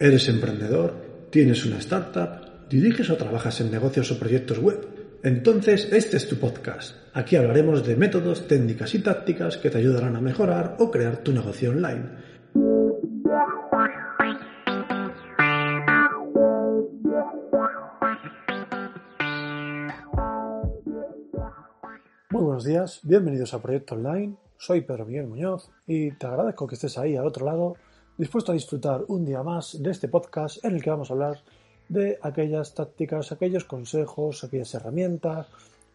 ¿Eres emprendedor? ¿Tienes una startup? ¿Diriges o trabajas en negocios o proyectos web? Entonces, este es tu podcast. Aquí hablaremos de métodos, técnicas y tácticas que te ayudarán a mejorar o crear tu negocio online. Muy buenos días, bienvenidos a Proyecto Online. Soy Pedro Miguel Muñoz y te agradezco que estés ahí al otro lado dispuesto a disfrutar un día más de este podcast en el que vamos a hablar de aquellas tácticas, aquellos consejos, aquellas herramientas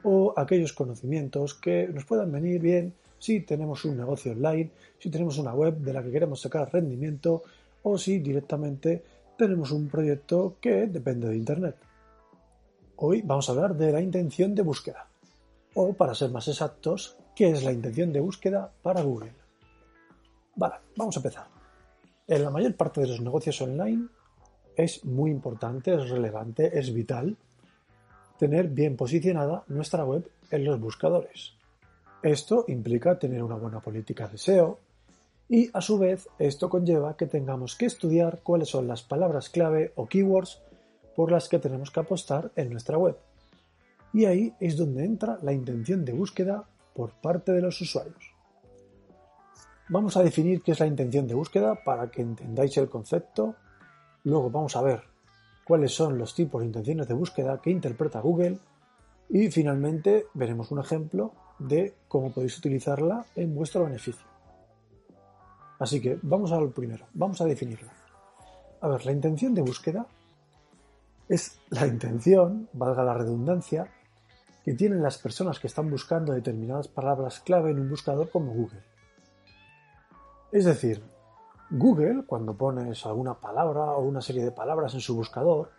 o aquellos conocimientos que nos puedan venir bien si tenemos un negocio online, si tenemos una web de la que queremos sacar rendimiento o si directamente tenemos un proyecto que depende de Internet. Hoy vamos a hablar de la intención de búsqueda o, para ser más exactos, qué es la intención de búsqueda para Google. Vale, vamos a empezar. En la mayor parte de los negocios online es muy importante, es relevante, es vital tener bien posicionada nuestra web en los buscadores. Esto implica tener una buena política de SEO y a su vez esto conlleva que tengamos que estudiar cuáles son las palabras clave o keywords por las que tenemos que apostar en nuestra web. Y ahí es donde entra la intención de búsqueda por parte de los usuarios. Vamos a definir qué es la intención de búsqueda para que entendáis el concepto. Luego vamos a ver cuáles son los tipos de intenciones de búsqueda que interpreta Google. Y finalmente veremos un ejemplo de cómo podéis utilizarla en vuestro beneficio. Así que vamos a lo primero, vamos a definirla. A ver, la intención de búsqueda es la intención, valga la redundancia, que tienen las personas que están buscando determinadas palabras clave en un buscador como Google. Es decir, Google, cuando pones alguna palabra o una serie de palabras en su buscador,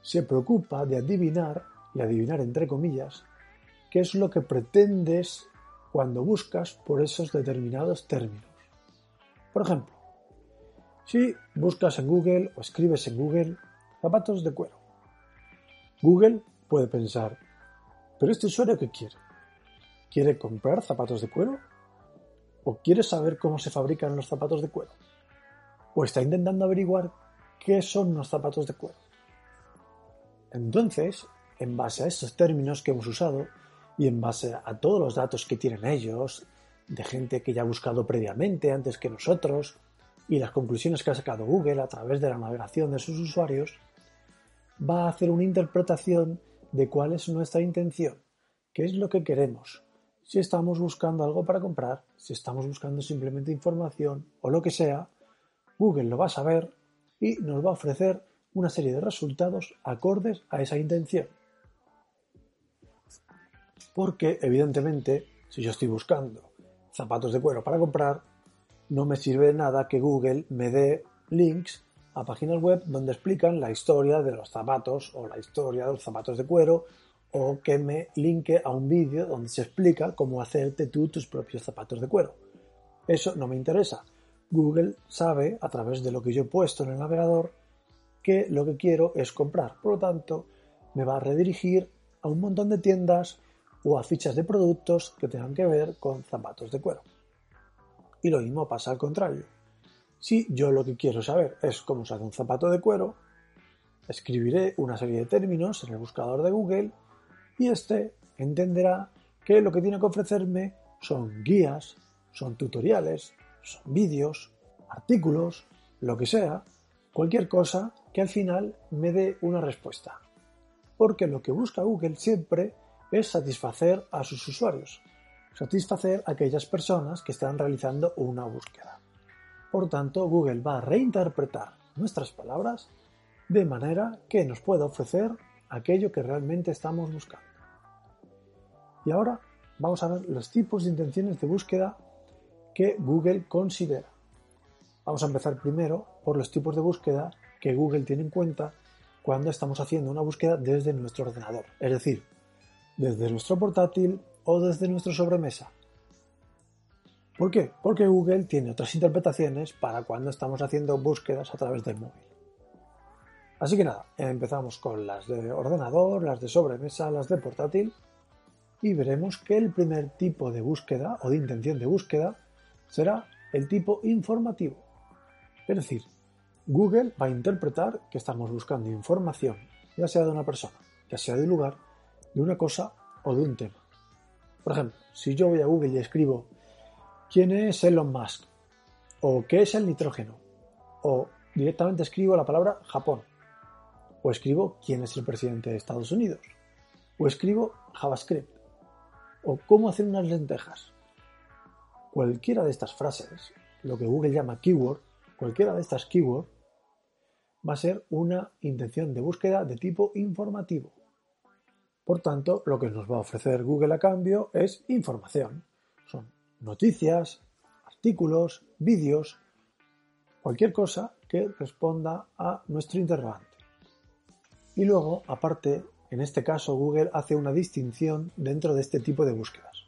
se preocupa de adivinar, y adivinar entre comillas, qué es lo que pretendes cuando buscas por esos determinados términos. Por ejemplo, si buscas en Google o escribes en Google zapatos de cuero, Google puede pensar, pero este usuario qué quiere? ¿Quiere comprar zapatos de cuero? ¿O quiere saber cómo se fabrican los zapatos de cuero? ¿O está intentando averiguar qué son los zapatos de cuero? Entonces, en base a estos términos que hemos usado y en base a todos los datos que tienen ellos, de gente que ya ha buscado previamente antes que nosotros, y las conclusiones que ha sacado Google a través de la navegación de sus usuarios, va a hacer una interpretación de cuál es nuestra intención, qué es lo que queremos, si estamos buscando algo para comprar, si estamos buscando simplemente información o lo que sea, Google lo va a saber y nos va a ofrecer una serie de resultados acordes a esa intención. Porque, evidentemente, si yo estoy buscando zapatos de cuero para comprar, no me sirve de nada que Google me dé links a páginas web donde explican la historia de los zapatos o la historia de los zapatos de cuero o que me linke a un vídeo donde se explica cómo hacerte tú tus propios zapatos de cuero. Eso no me interesa. Google sabe, a través de lo que yo he puesto en el navegador, que lo que quiero es comprar. Por lo tanto, me va a redirigir a un montón de tiendas o a fichas de productos que tengan que ver con zapatos de cuero. Y lo mismo pasa al contrario. Si yo lo que quiero saber es cómo se hace un zapato de cuero, escribiré una serie de términos en el buscador de Google y éste entenderá que lo que tiene que ofrecerme son guías, son tutoriales, son vídeos, artículos, lo que sea, cualquier cosa que al final me dé una respuesta. Porque lo que busca Google siempre es satisfacer a sus usuarios, satisfacer a aquellas personas que están realizando una búsqueda. Por tanto, Google va a reinterpretar nuestras palabras de manera que nos pueda ofrecer aquello que realmente estamos buscando. Y ahora vamos a ver los tipos de intenciones de búsqueda que Google considera. Vamos a empezar primero por los tipos de búsqueda que Google tiene en cuenta cuando estamos haciendo una búsqueda desde nuestro ordenador, es decir, desde nuestro portátil o desde nuestra sobremesa. ¿Por qué? Porque Google tiene otras interpretaciones para cuando estamos haciendo búsquedas a través del móvil. Así que nada, empezamos con las de ordenador, las de sobremesa, las de portátil y veremos que el primer tipo de búsqueda o de intención de búsqueda será el tipo informativo. Es decir, Google va a interpretar que estamos buscando información, ya sea de una persona, ya sea de un lugar, de una cosa o de un tema. Por ejemplo, si yo voy a Google y escribo ¿quién es Elon Musk? o ¿qué es el nitrógeno? o directamente escribo la palabra Japón, o escribo quién es el presidente de Estados Unidos, o escribo JavaScript, o cómo hacer unas lentejas. Cualquiera de estas frases, lo que Google llama keyword, cualquiera de estas keywords, va a ser una intención de búsqueda de tipo informativo. Por tanto, lo que nos va a ofrecer Google a cambio es información. Son noticias, artículos, vídeos, cualquier cosa que responda a nuestro interrogante. Y luego, aparte, en este caso Google hace una distinción dentro de este tipo de búsquedas.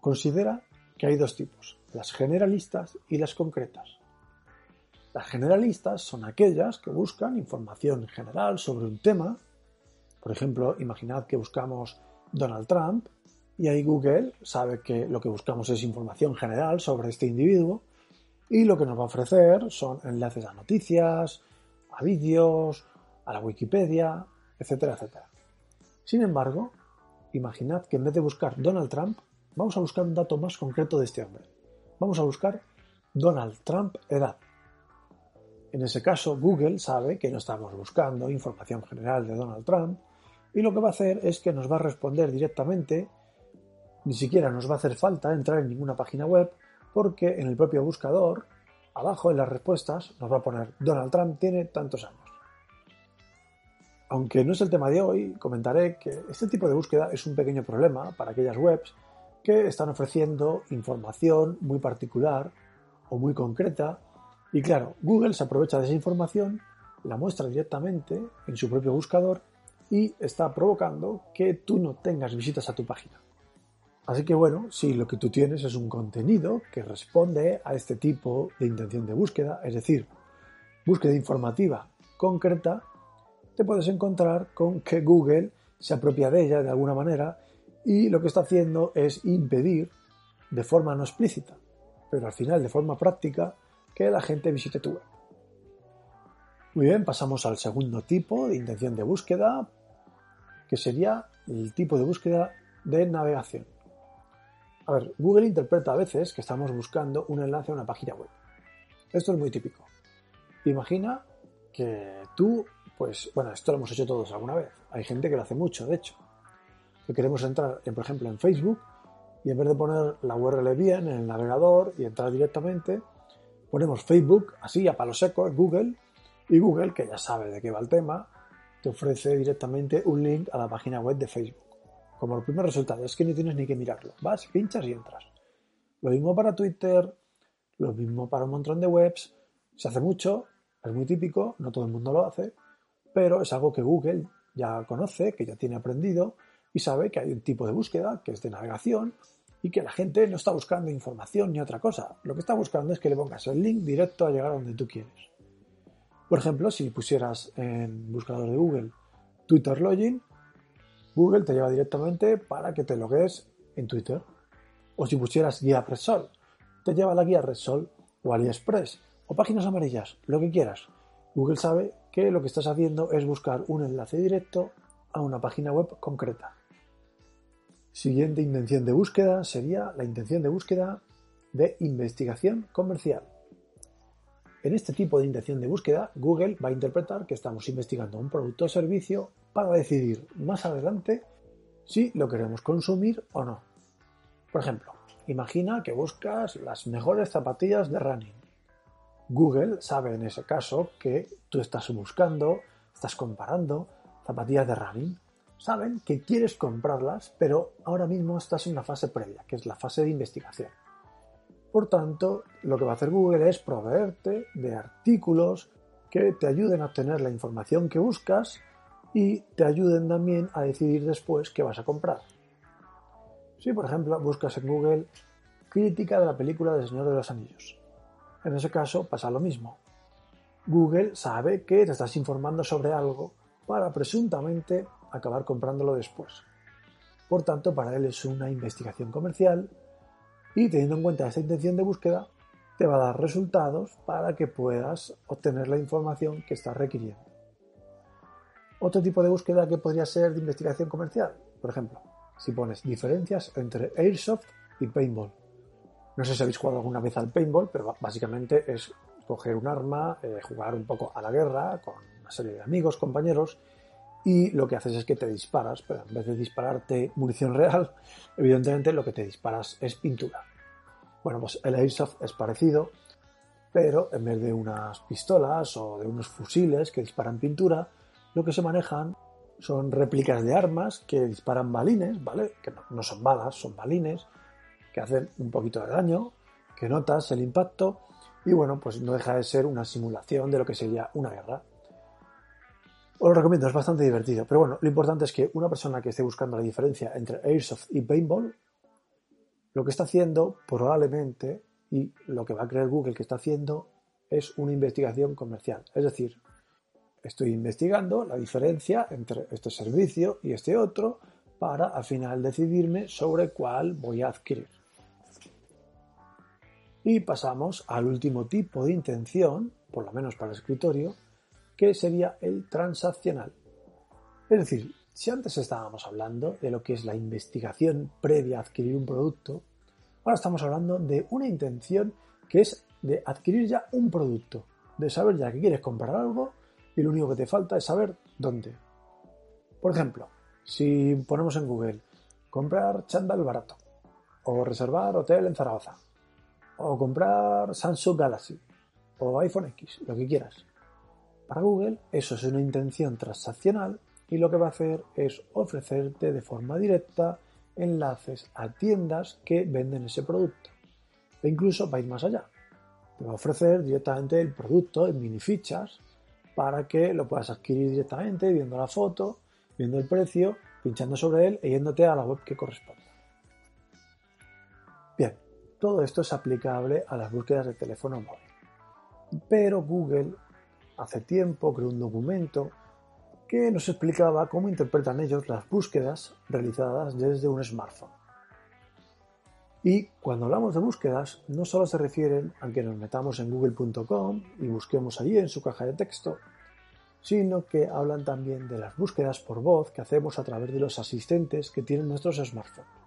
Considera que hay dos tipos, las generalistas y las concretas. Las generalistas son aquellas que buscan información general sobre un tema. Por ejemplo, imaginad que buscamos Donald Trump y ahí Google sabe que lo que buscamos es información general sobre este individuo y lo que nos va a ofrecer son enlaces a noticias, a vídeos, a la Wikipedia, etcétera, etcétera. Sin embargo, imaginad que en vez de buscar Donald Trump, vamos a buscar un dato más concreto de este hombre. Vamos a buscar Donald Trump edad. En ese caso, Google sabe que no estamos buscando información general de Donald Trump y lo que va a hacer es que nos va a responder directamente, ni siquiera nos va a hacer falta entrar en ninguna página web porque en el propio buscador, abajo en las respuestas, nos va a poner Donald Trump tiene tantos años. Aunque no es el tema de hoy, comentaré que este tipo de búsqueda es un pequeño problema para aquellas webs que están ofreciendo información muy particular o muy concreta y claro, Google se aprovecha de esa información, la muestra directamente en su propio buscador y está provocando que tú no tengas visitas a tu página. Así que bueno, si lo que tú tienes es un contenido que responde a este tipo de intención de búsqueda, es decir, búsqueda informativa concreta, te puedes encontrar con que Google se apropia de ella de alguna manera y lo que está haciendo es impedir de forma no explícita, pero al final de forma práctica, que la gente visite tu web. Muy bien, pasamos al segundo tipo de intención de búsqueda, que sería el tipo de búsqueda de navegación. A ver, Google interpreta a veces que estamos buscando un enlace a una página web. Esto es muy típico. Imagina que tú, pues, bueno, esto lo hemos hecho todos alguna vez. Hay gente que lo hace mucho, de hecho. Que queremos entrar, por ejemplo, en Facebook y en vez de poner la URL bien en el navegador y entrar directamente, Ponemos Facebook así a palo seco en Google y Google, que ya sabe de qué va el tema, te ofrece directamente un link a la página web de Facebook. Como el primer resultado, es que no tienes ni que mirarlo. Vas, pinchas y entras. Lo mismo para Twitter, lo mismo para un montón de webs. Se hace mucho, es muy típico, no todo el mundo lo hace, pero es algo que Google ya conoce, que ya tiene aprendido y sabe que hay un tipo de búsqueda que es de navegación y que la gente no está buscando información ni otra cosa. Lo que está buscando es que le pongas el link directo a llegar a donde tú quieres. Por ejemplo, si pusieras en buscador de Google Twitter Login, Google te lleva directamente para que te logues en Twitter. O si pusieras guía Repsol, te lleva a la guía Repsol o AliExpress o páginas amarillas, lo que quieras. Google sabe que lo que estás haciendo es buscar un enlace directo a una página web concreta. Siguiente intención de búsqueda sería la intención de búsqueda de investigación comercial. En este tipo de intención de búsqueda, Google va a interpretar que estamos investigando un producto o servicio para decidir más adelante si lo queremos consumir o no. Por ejemplo, imagina que buscas las mejores zapatillas de running. Google sabe en ese caso que tú estás buscando, estás comparando zapatillas de running saben que quieres comprarlas, pero ahora mismo estás en una fase previa, que es la fase de investigación. Por tanto, lo que va a hacer Google es proveerte de artículos que te ayuden a obtener la información que buscas y te ayuden también a decidir después qué vas a comprar. Si, por ejemplo, buscas en Google crítica de la película del Señor de los Anillos, en ese caso pasa lo mismo. Google sabe que te estás informando sobre algo para presuntamente acabar comprándolo después. Por tanto, para él es una investigación comercial y teniendo en cuenta esta intención de búsqueda, te va a dar resultados para que puedas obtener la información que estás requiriendo. Otro tipo de búsqueda que podría ser de investigación comercial, por ejemplo, si pones diferencias entre Airsoft y Paintball. No sé si habéis jugado alguna vez al Paintball, pero básicamente es coger un arma, eh, jugar un poco a la guerra con una serie de amigos, compañeros, y lo que haces es que te disparas, pero en vez de dispararte munición real, evidentemente lo que te disparas es pintura. Bueno, pues el Airsoft es parecido, pero en vez de unas pistolas o de unos fusiles que disparan pintura, lo que se manejan son réplicas de armas que disparan balines, ¿vale? Que no, son balas, son balines, que hacen un poquito de daño, que notas el impacto, y bueno, pues no deja de ser una simulación de lo que sería una guerra. Os lo recomiendo, es bastante divertido. Pero bueno, lo importante es que una persona que esté buscando la diferencia entre Airsoft y Paintball, lo que está haciendo probablemente, y lo que va a creer Google que está haciendo, es una investigación comercial. Es decir, estoy investigando la diferencia entre este servicio y este otro para al final decidirme sobre cuál voy a adquirir. Y pasamos al último tipo de intención, por lo menos para el escritorio, que sería el transaccional. Es decir, si antes estábamos hablando de lo que es la investigación previa a adquirir un producto, ahora estamos hablando de una intención que es de adquirir ya un producto, de saber ya que quieres comprar algo y lo único que te falta es saber dónde. Por ejemplo, si ponemos en Google comprar chándal barato, o reservar hotel en Zaragoza, o comprar Samsung Galaxy, o iPhone X, lo que quieras. Para Google eso es una intención transaccional y lo que va a hacer es ofrecerte de forma directa enlaces a tiendas que venden ese producto. E incluso va a ir más allá. Te va a ofrecer directamente el producto en mini fichas para que lo puedas adquirir directamente viendo la foto, viendo el precio, pinchando sobre él e yéndote a la web que corresponda. Bien, todo esto es aplicable a las búsquedas de teléfono móvil. Pero Google hace tiempo creó un documento que nos explicaba cómo interpretan ellos las búsquedas realizadas desde un smartphone. Y cuando hablamos de búsquedas, no solo se refieren a que nos metamos en google.com y busquemos allí en su caja de texto, sino que hablan también de las búsquedas por voz que hacemos a través de los asistentes que tienen nuestros smartphones.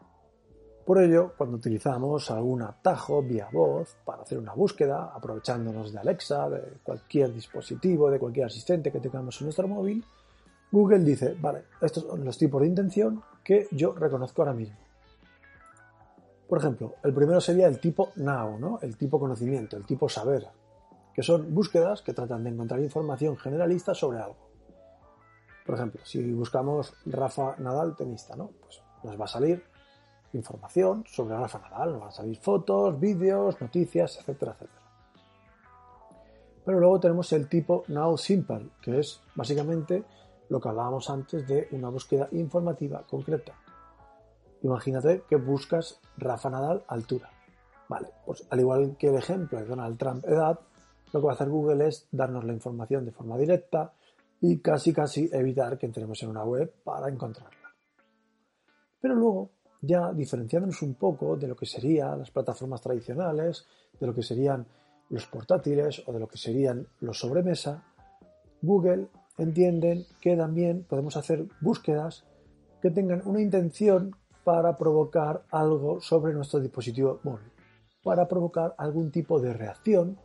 Por ello, cuando utilizamos algún atajo vía voz para hacer una búsqueda, aprovechándonos de Alexa, de cualquier dispositivo, de cualquier asistente que tengamos en nuestro móvil, Google dice, vale, estos son los tipos de intención que yo reconozco ahora mismo. Por ejemplo, el primero sería el tipo now, ¿no? el tipo conocimiento, el tipo saber, que son búsquedas que tratan de encontrar información generalista sobre algo. Por ejemplo, si buscamos Rafa Nadal tenista, ¿no? Pues nos va a salir información sobre Rafa Nadal, nos van a salir fotos, vídeos, noticias, etcétera, etcétera. Pero luego tenemos el tipo Now Simple, que es básicamente lo que hablábamos antes de una búsqueda informativa concreta. Imagínate que buscas Rafa Nadal altura. Vale, pues al igual que el ejemplo de Donald Trump edad, lo que va a hacer Google es darnos la información de forma directa y casi casi evitar que entremos en una web para encontrarla. Pero luego ya diferenciándonos un poco de lo que serían las plataformas tradicionales, de lo que serían los portátiles o de lo que serían los sobremesa, Google entienden que también podemos hacer búsquedas que tengan una intención para provocar algo sobre nuestro dispositivo móvil, para provocar algún tipo de reacción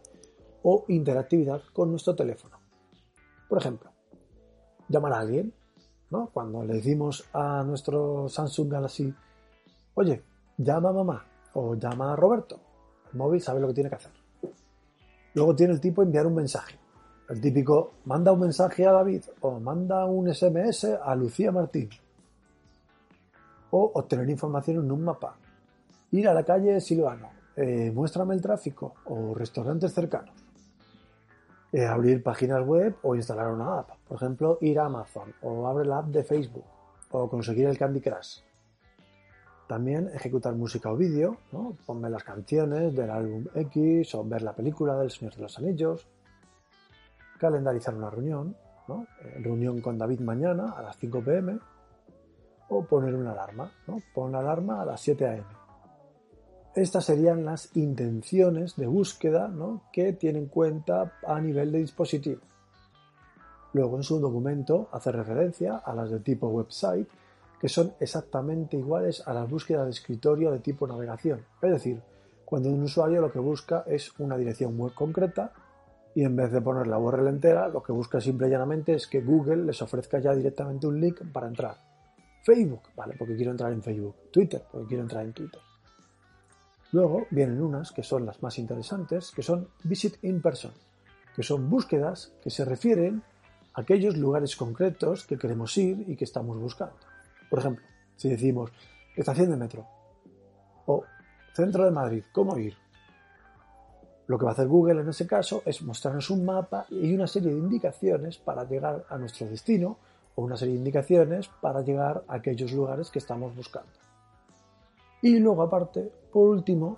o interactividad con nuestro teléfono. Por ejemplo, llamar a alguien, ¿no? Cuando le decimos a nuestro Samsung Galaxy Oye, llama a mamá o llama a Roberto. El móvil sabe lo que tiene que hacer. Luego tiene el tipo enviar un mensaje. El típico manda un mensaje a David o manda un SMS a Lucía Martín. O obtener información en un mapa. Ir a la calle Silvano eh, muéstrame el tráfico o restaurantes cercanos. Eh, abrir páginas web o instalar una app. Por ejemplo, ir a Amazon o abre la app de Facebook o conseguir el Candy Crush. También ejecutar música o vídeo, ¿no? ponme las canciones del álbum X o ver la película del Señor de los Anillos. Calendarizar una reunión. Eh, reunión con David mañana a las 5 pm. O poner una alarma, ¿no? la alarma a las 7 am. Estas serían las intenciones de búsqueda ¿no? que tiene en cuenta a nivel de dispositivo. Luego en su documento hace referencia a las de tipo website, que son exactamente iguales a las búsquedas de escritorio de tipo navegación. Es decir, cuando un usuario lo que busca es una dirección web concreta y en vez de poner la URL entera, lo que busca simple y llanamente es que Google les ofrezca ya directamente un link para entrar. Facebook, vale, porque quiero entrar en Facebook. Twitter, porque quiero entrar en Twitter. Luego vienen unas que son las más interesantes, que son Visit in Person, que son búsquedas que se refieren a aquellos lugares concretos que queremos ir y que estamos buscando. Por ejemplo, si decimos estación de metro o centro de Madrid, ¿cómo ir? Lo que va a hacer Google en ese caso es mostrarnos un mapa y una serie de indicaciones para llegar a nuestro destino o una serie de indicaciones para llegar a aquellos lugares que estamos buscando. Y luego aparte, por último,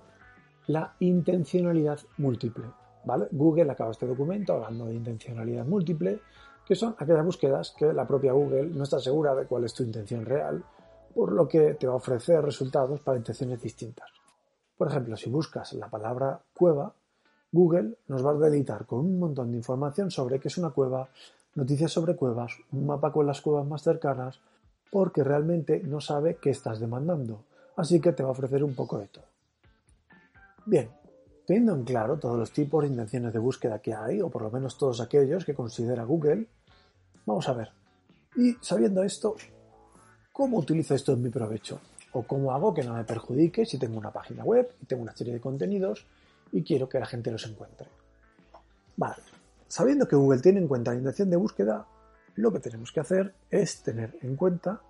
la intencionalidad múltiple. ¿vale? Google acaba este documento hablando de intencionalidad múltiple, que son aquellas búsquedas que la propia Google no está segura de cuál es tu intención real, por lo que te va a ofrecer resultados para intenciones distintas. Por ejemplo, si buscas la palabra cueva, Google nos va a deleitar con un montón de información sobre qué es una cueva, noticias sobre cuevas, un mapa con las cuevas más cercanas, porque realmente no sabe qué estás demandando así que te va a ofrecer un poco de todo. Bien, teniendo en claro todos los tipos de intenciones de búsqueda que hay, o por lo menos todos aquellos que considera Google, vamos a ver. Y sabiendo esto, ¿cómo utilizo esto en mi provecho? ¿O cómo hago que no me perjudique si tengo una página web y tengo una serie de contenidos y quiero que la gente los encuentre? Vale, sabiendo que Google tiene en cuenta la intención de búsqueda, lo que tenemos que hacer es tener en cuenta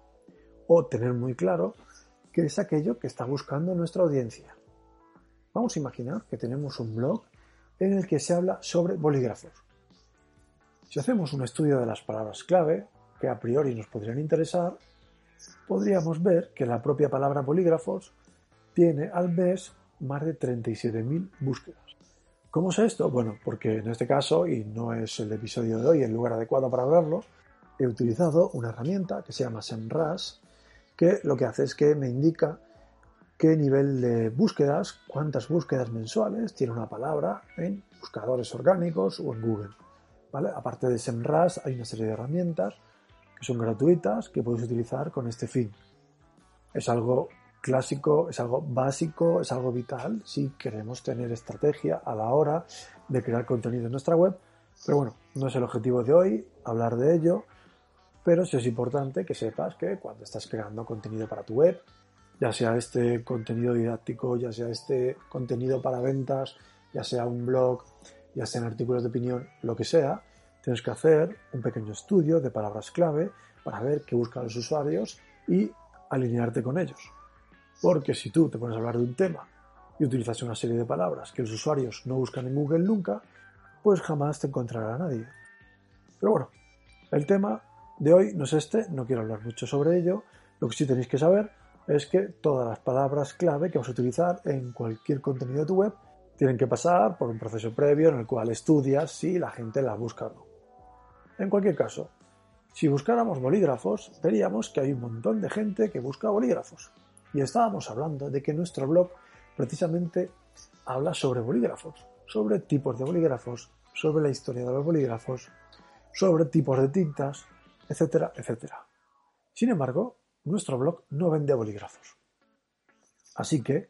o tener muy claro que es aquello que está buscando nuestra audiencia. Vamos a imaginar que tenemos un blog en el que se habla sobre bolígrafos. Si hacemos un estudio de las palabras clave, que a priori nos podrían interesar, podríamos ver que la propia palabra bolígrafos tiene al mes más de 37.000 búsquedas. ¿Cómo es esto? Bueno, porque en este caso, y no es el episodio de hoy el lugar adecuado para hablarlo, he utilizado una herramienta que se llama SEMrush que lo que hace es que me indica qué nivel de búsquedas, cuántas búsquedas mensuales tiene una palabra en buscadores orgánicos o en Google. ¿vale? Aparte de SEMrush hay una serie de herramientas que son gratuitas que puedes utilizar con este fin. Es algo clásico, es algo básico, es algo vital si queremos tener estrategia a la hora de crear contenido en nuestra web. Pero bueno, no es el objetivo de hoy hablar de ello, pero sí es importante que sepas que cuando estás creando contenido para tu web, ya sea este contenido didáctico, ya sea este contenido para ventas, ya sea un blog, ya sean artículos de opinión, lo que sea, tienes que hacer un pequeño estudio de palabras clave para ver qué buscan los usuarios y alinearte con ellos. Porque si tú te pones a hablar de un tema y utilizas una serie de palabras que los usuarios no buscan en Google nunca, pues jamás te encontrará nadie. Pero bueno, el tema de hoy no es este, no quiero hablar mucho sobre ello. Lo que sí tenéis que saber es que todas las palabras clave que vas a utilizar en cualquier contenido de tu web tienen que pasar por un proceso previo en el cual estudias si la gente la busca o no. En cualquier caso, si buscáramos bolígrafos, veríamos que hay un montón de gente que busca bolígrafos. Y estábamos hablando de que nuestro blog precisamente habla sobre bolígrafos, sobre tipos de bolígrafos, sobre la historia de los bolígrafos, sobre tipos de tintas, etcétera, etcétera. Sin embargo, nuestro blog no vende bolígrafos. Así que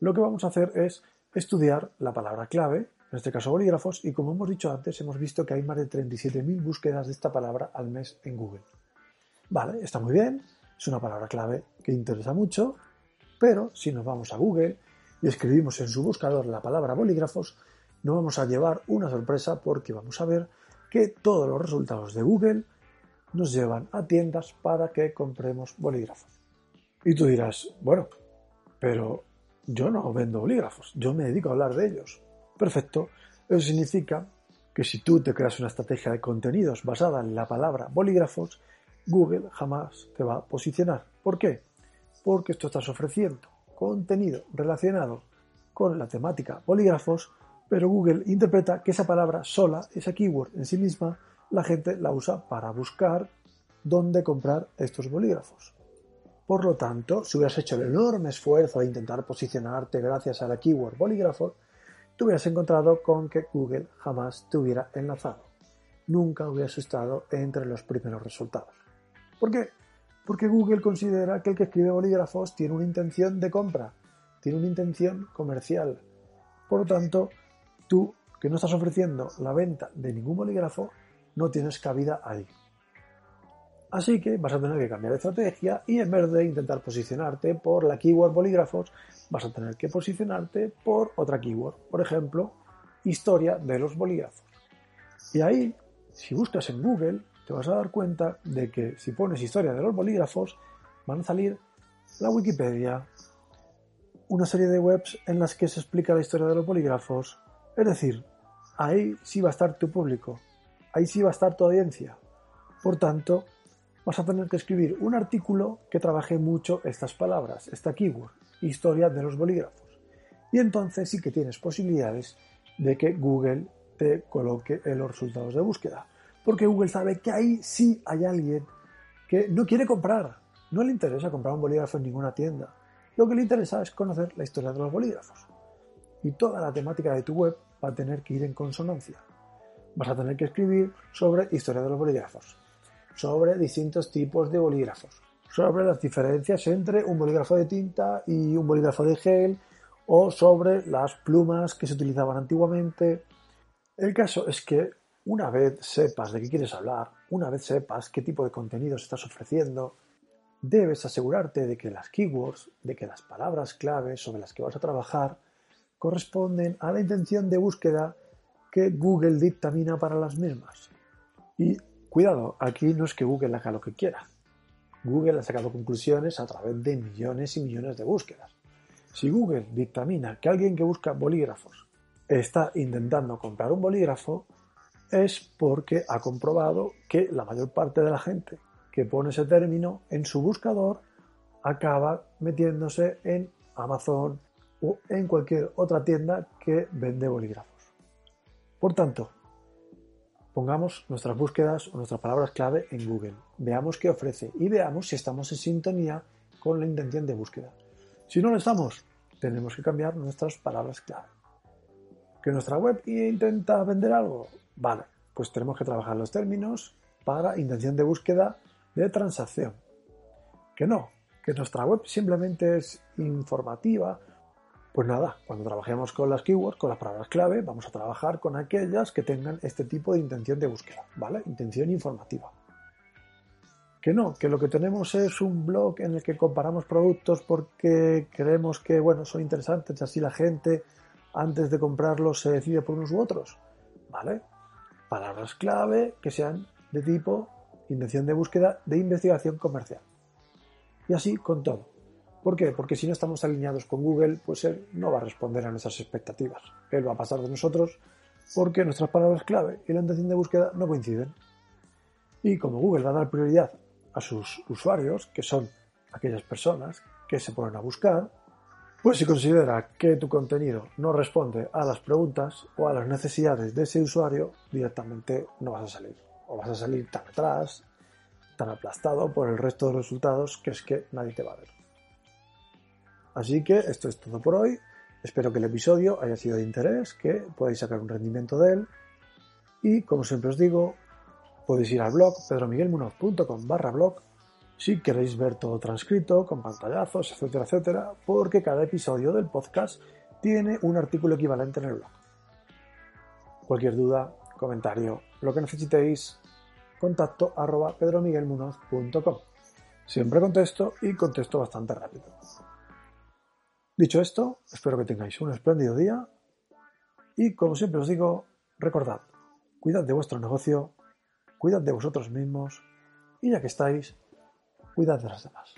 lo que vamos a hacer es estudiar la palabra clave, en este caso bolígrafos, y como hemos dicho antes, hemos visto que hay más de 37.000 búsquedas de esta palabra al mes en Google. Vale, está muy bien, es una palabra clave que interesa mucho, pero si nos vamos a Google y escribimos en su buscador la palabra bolígrafos, no vamos a llevar una sorpresa porque vamos a ver que todos los resultados de Google nos llevan a tiendas para que compremos bolígrafos. Y tú dirás, bueno, pero yo no vendo bolígrafos, yo me dedico a hablar de ellos. Perfecto. Eso significa que si tú te creas una estrategia de contenidos basada en la palabra bolígrafos, Google jamás te va a posicionar. ¿Por qué? Porque tú estás ofreciendo contenido relacionado con la temática bolígrafos, pero Google interpreta que esa palabra sola, esa keyword en sí misma, la gente la usa para buscar dónde comprar estos bolígrafos. Por lo tanto, si hubieras hecho el enorme esfuerzo de intentar posicionarte gracias a la keyword bolígrafo, te hubieras encontrado con que Google jamás te hubiera enlazado. Nunca hubieras estado entre los primeros resultados. ¿Por qué? Porque Google considera que el que escribe bolígrafos tiene una intención de compra, tiene una intención comercial. Por lo tanto, tú que no estás ofreciendo la venta de ningún bolígrafo, no tienes cabida ahí. Así que vas a tener que cambiar de estrategia y en vez de intentar posicionarte por la keyword bolígrafos, vas a tener que posicionarte por otra keyword. Por ejemplo, historia de los bolígrafos. Y ahí, si buscas en Google, te vas a dar cuenta de que si pones historia de los bolígrafos, van a salir la Wikipedia, una serie de webs en las que se explica la historia de los bolígrafos. Es decir, ahí sí va a estar tu público, ahí sí va a estar tu audiencia. Por tanto, vas a tener que escribir un artículo que trabaje mucho estas palabras, esta keyword, historia de los bolígrafos. Y entonces sí que tienes posibilidades de que Google te coloque en los resultados de búsqueda porque Google sabe que ahí sí hay alguien que no quiere comprar, no le interesa comprar un bolígrafo en ninguna tienda. Lo que le interesa es conocer la historia de los bolígrafos. Y toda la temática de tu web va a tener que ir en consonancia. Vas a tener que escribir sobre historia de los bolígrafos, sobre distintos tipos de bolígrafos, sobre las diferencias entre un bolígrafo de tinta y un bolígrafo de gel, o sobre las plumas que se utilizaban antiguamente. El caso es que una vez sepas de qué quieres hablar, una vez sepas qué tipo de contenidos estás ofreciendo, debes asegurarte de que las keywords, de que las palabras clave sobre las que vas a trabajar corresponden a la intención de búsqueda que Google dictamina para las mismas. Y cuidado, aquí no es que Google haga lo que quiera. Google ha sacado conclusiones a través de millones y millones de búsquedas. Si Google dictamina que alguien que busca bolígrafos está intentando comprar un bolígrafo, es porque ha comprobado que la mayor parte de la gente que pone ese término en su buscador acaba metiéndose en Amazon o en cualquier otra tienda que vende bolígrafos. Por tanto, pongamos nuestras búsquedas o nuestras palabras clave en Google, veamos qué ofrece y veamos si estamos en sintonía con la intención de búsqueda. Si no lo estamos, tenemos que cambiar nuestras palabras clave. ¿Que nuestra web intenta vender algo? Vale, pues tenemos que trabajar los términos para intención de búsqueda de transacción. Que no, que nuestra web simplemente es informativa. Pues nada, cuando trabajemos con las keywords, con las palabras clave, vamos a trabajar con aquellas que tengan este tipo de intención de búsqueda, ¿vale? Intención informativa. Que no, que lo que tenemos es un blog en el que comparamos productos porque creemos que, bueno, son interesantes, así la gente antes de comprarlos se decide por unos u otros, ¿vale? palabras clave que sean de tipo intención de búsqueda de investigación comercial. Y así con todo. ¿Por qué? Porque si no estamos alineados con Google, pues él no va a responder a nuestras expectativas. Él va a pasar de nosotros porque nuestras palabras clave y la intención de búsqueda no coinciden. Y como Google va a dar prioridad a sus usuarios, que son aquellas personas que se ponen a buscar, pues si considera que tu contenido no responde a las preguntas o a las necesidades de ese usuario, directamente no vas a salir. O vas a salir tan atrás, tan aplastado por el resto de resultados que es que nadie te va a ver. Así que esto es todo por hoy. Espero que el episodio haya sido de interés, que podáis sacar un rendimiento de él. Y como siempre os digo, podéis ir al blog pedromiguelmunoz.com barra blog si queréis ver todo transcrito, con pantallazos, etcétera, etcétera, porque cada episodio del podcast tiene un artículo equivalente en el blog. Cualquier duda, comentario, lo que necesitéis, contacto arroba pedromiguelmunoz.com. Siempre contesto y contesto bastante rápido. Dicho esto, espero que tengáis un espléndido día y como siempre os digo, recordad, cuidad de vuestro negocio, cuidad de vosotros mismos y ya que estáis, cuidad de las demás.